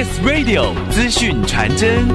Kiss Radio 资讯传真。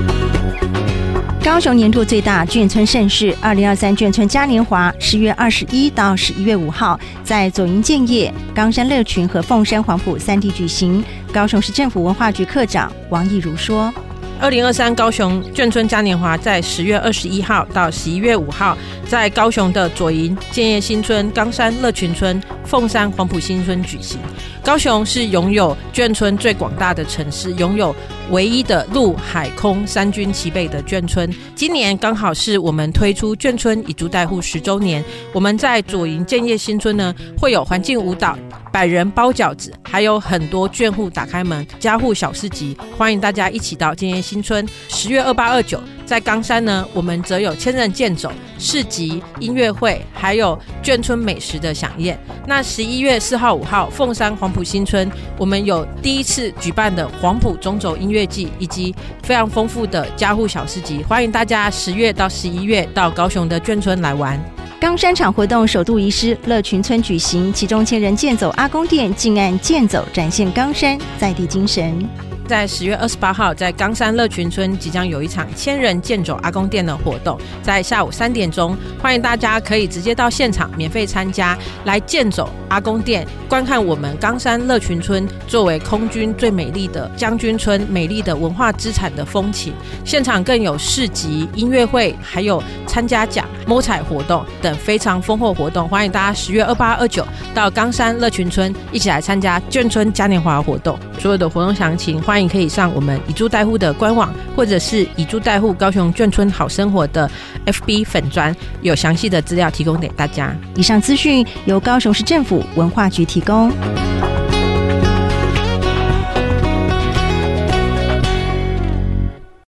高雄年度最大眷村盛世——二零二三眷村嘉年华，十月二十一到十一月五号，在左营建业、冈山乐群和凤山黄埔三地举行。高雄市政府文化局课长王义如说。二零二三高雄眷村嘉年华在十月二十一号到十一月五号，在高雄的左营、建业新村、冈山乐群村、凤山黄埔新村举行。高雄是拥有眷村最广大的城市，拥有唯一的陆海空三军齐备的眷村。今年刚好是我们推出眷村以租代护十周年，我们在左营建业新村呢，会有环境舞蹈。百人包饺子，还有很多眷户打开门，家户小市集，欢迎大家一起到建业新村。十月二八二九，在冈山呢，我们则有千人健走、市集、音乐会，还有眷村美食的饗宴。那十一月四号、五号，凤山黄埔新村，我们有第一次举办的黄埔中轴音乐季，以及非常丰富的家户小市集，欢迎大家十月到十一月到高雄的眷村来玩。冈山场活动首度移师乐群村举行，其中千人健走阿公殿近岸健走，展现冈山在地精神。在十月二十八号，在冈山乐群村即将有一场千人健走阿公店的活动，在下午三点钟，欢迎大家可以直接到现场免费参加，来健走阿公店，观看我们冈山乐群村作为空军最美丽的将军村美丽的文化资产的风情。现场更有市集、音乐会，还有参加奖、摸彩活动等非常丰厚活动，欢迎大家十月二八、二九到冈山乐群村一起来参加眷村嘉年华活动。所有的活动详情，欢迎可以上我们以租代户的官网，或者是以租代户高雄眷村好生活的 FB 粉专，有详细的资料提供给大家。以上资讯由高雄市政府文化局提供。